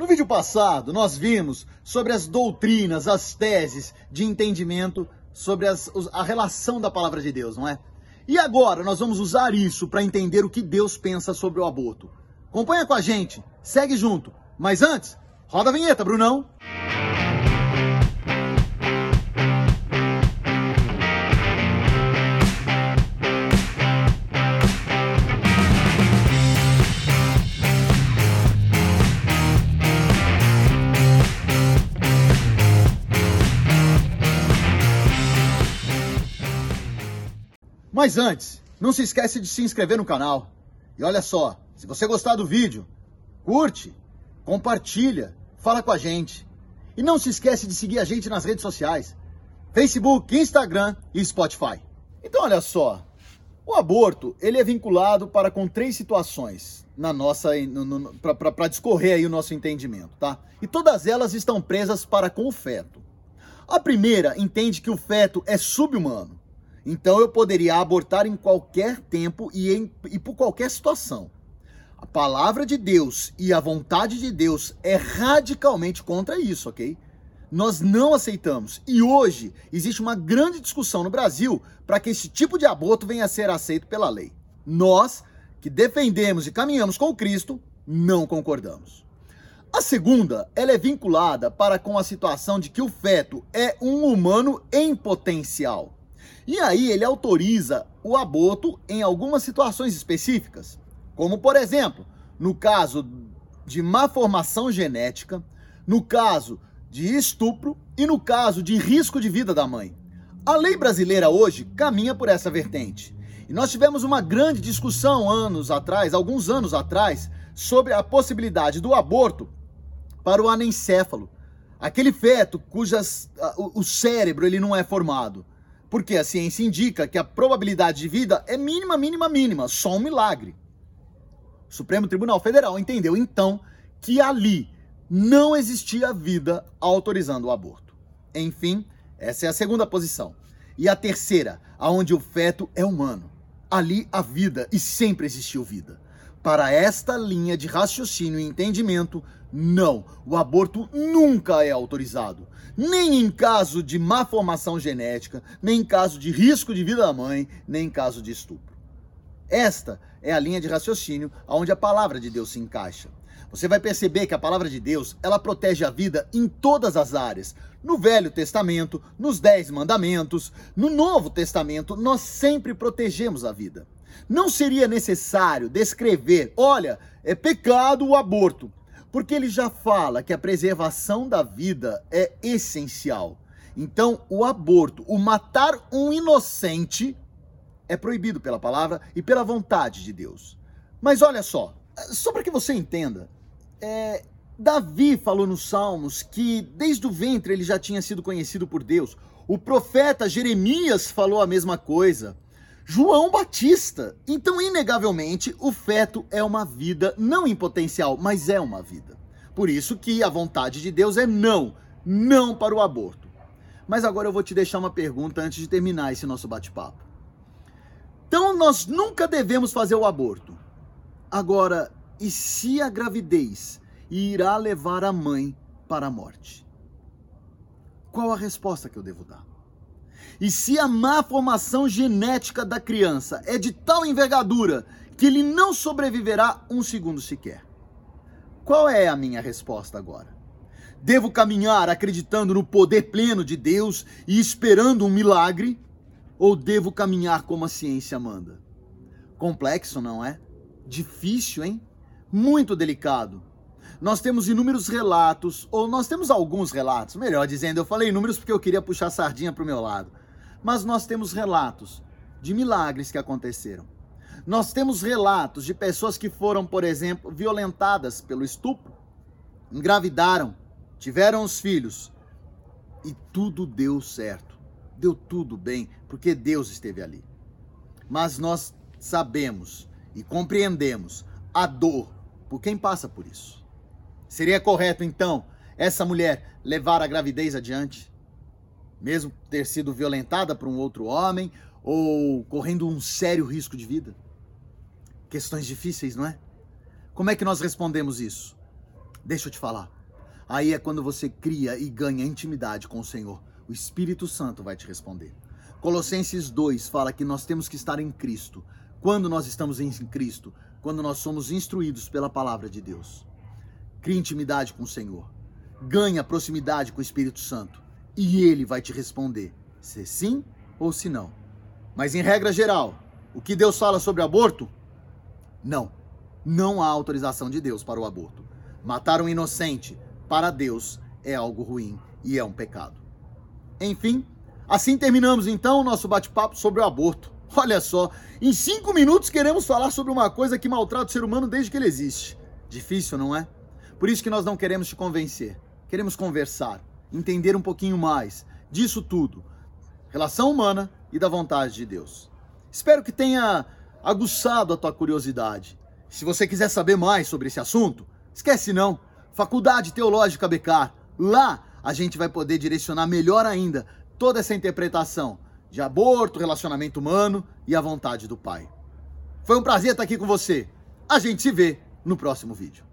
No vídeo passado, nós vimos sobre as doutrinas, as teses de entendimento sobre as, a relação da palavra de Deus, não é? E agora nós vamos usar isso para entender o que Deus pensa sobre o aborto. Acompanha com a gente, segue junto. Mas antes, roda a vinheta, Brunão. Mas antes, não se esquece de se inscrever no canal. E olha só, se você gostar do vídeo, curte, compartilha, fala com a gente. E não se esquece de seguir a gente nas redes sociais: Facebook, Instagram e Spotify. Então olha só, o aborto ele é vinculado para com três situações na nossa para discorrer aí o nosso entendimento, tá? E todas elas estão presas para com o feto. A primeira entende que o feto é subhumano. Então eu poderia abortar em qualquer tempo e, em, e por qualquer situação. A palavra de Deus e a vontade de Deus é radicalmente contra isso, ok? Nós não aceitamos. E hoje existe uma grande discussão no Brasil para que esse tipo de aborto venha a ser aceito pela lei. Nós, que defendemos e caminhamos com Cristo, não concordamos. A segunda, ela é vinculada para com a situação de que o feto é um humano em potencial. E aí ele autoriza o aborto em algumas situações específicas, como por exemplo, no caso de má formação genética, no caso de estupro e no caso de risco de vida da mãe. A lei brasileira hoje caminha por essa vertente. E nós tivemos uma grande discussão anos atrás, alguns anos atrás, sobre a possibilidade do aborto para o anencéfalo, aquele feto cujas o cérebro ele não é formado. Porque a ciência indica que a probabilidade de vida é mínima, mínima, mínima, só um milagre. O Supremo Tribunal Federal entendeu então que ali não existia vida autorizando o aborto. Enfim, essa é a segunda posição. E a terceira, aonde o feto é humano. Ali há vida e sempre existiu vida. Para esta linha de raciocínio e entendimento, não, o aborto nunca é autorizado. Nem em caso de má formação genética, nem em caso de risco de vida da mãe, nem em caso de estupro. Esta é a linha de raciocínio onde a palavra de Deus se encaixa. Você vai perceber que a palavra de Deus, ela protege a vida em todas as áreas. No Velho Testamento, nos Dez Mandamentos, no Novo Testamento, nós sempre protegemos a vida. Não seria necessário descrever, olha, é pecado o aborto, porque ele já fala que a preservação da vida é essencial. Então, o aborto, o matar um inocente, é proibido pela palavra e pela vontade de Deus. Mas olha só, só para que você entenda, é, Davi falou nos Salmos que desde o ventre ele já tinha sido conhecido por Deus. O profeta Jeremias falou a mesma coisa. João Batista. Então, inegavelmente, o feto é uma vida, não em potencial, mas é uma vida. Por isso que a vontade de Deus é não, não para o aborto. Mas agora eu vou te deixar uma pergunta antes de terminar esse nosso bate-papo. Então, nós nunca devemos fazer o aborto. Agora, e se a gravidez irá levar a mãe para a morte? Qual a resposta que eu devo dar? E se a má formação genética da criança é de tal envergadura que ele não sobreviverá um segundo sequer? Qual é a minha resposta agora? Devo caminhar acreditando no poder pleno de Deus e esperando um milagre? Ou devo caminhar como a ciência manda? Complexo, não é? Difícil, hein? Muito delicado. Nós temos inúmeros relatos, ou nós temos alguns relatos, melhor dizendo, eu falei números porque eu queria puxar a sardinha para o meu lado mas nós temos relatos de milagres que aconteceram. Nós temos relatos de pessoas que foram, por exemplo, violentadas pelo estupro, engravidaram, tiveram os filhos e tudo deu certo. Deu tudo bem, porque Deus esteve ali. Mas nós sabemos e compreendemos a dor por quem passa por isso. Seria correto, então, essa mulher levar a gravidez adiante? Mesmo ter sido violentada por um outro homem ou correndo um sério risco de vida? Questões difíceis, não é? Como é que nós respondemos isso? Deixa eu te falar. Aí é quando você cria e ganha intimidade com o Senhor. O Espírito Santo vai te responder. Colossenses 2 fala que nós temos que estar em Cristo. Quando nós estamos em Cristo? Quando nós somos instruídos pela palavra de Deus. Cria intimidade com o Senhor. Ganha proximidade com o Espírito Santo. E ele vai te responder se sim ou se não. Mas em regra geral, o que Deus fala sobre aborto? Não. Não há autorização de Deus para o aborto. Matar um inocente para Deus é algo ruim e é um pecado. Enfim, assim terminamos então o nosso bate-papo sobre o aborto. Olha só, em cinco minutos queremos falar sobre uma coisa que maltrata o ser humano desde que ele existe. Difícil, não é? Por isso que nós não queremos te convencer. Queremos conversar, entender um pouquinho mais disso tudo, relação humana e da vontade de Deus. Espero que tenha aguçado a tua curiosidade. Se você quiser saber mais sobre esse assunto, esquece não Faculdade Teológica Becar. Lá a gente vai poder direcionar melhor ainda toda essa interpretação de aborto, relacionamento humano e a vontade do Pai. Foi um prazer estar aqui com você. A gente se vê no próximo vídeo.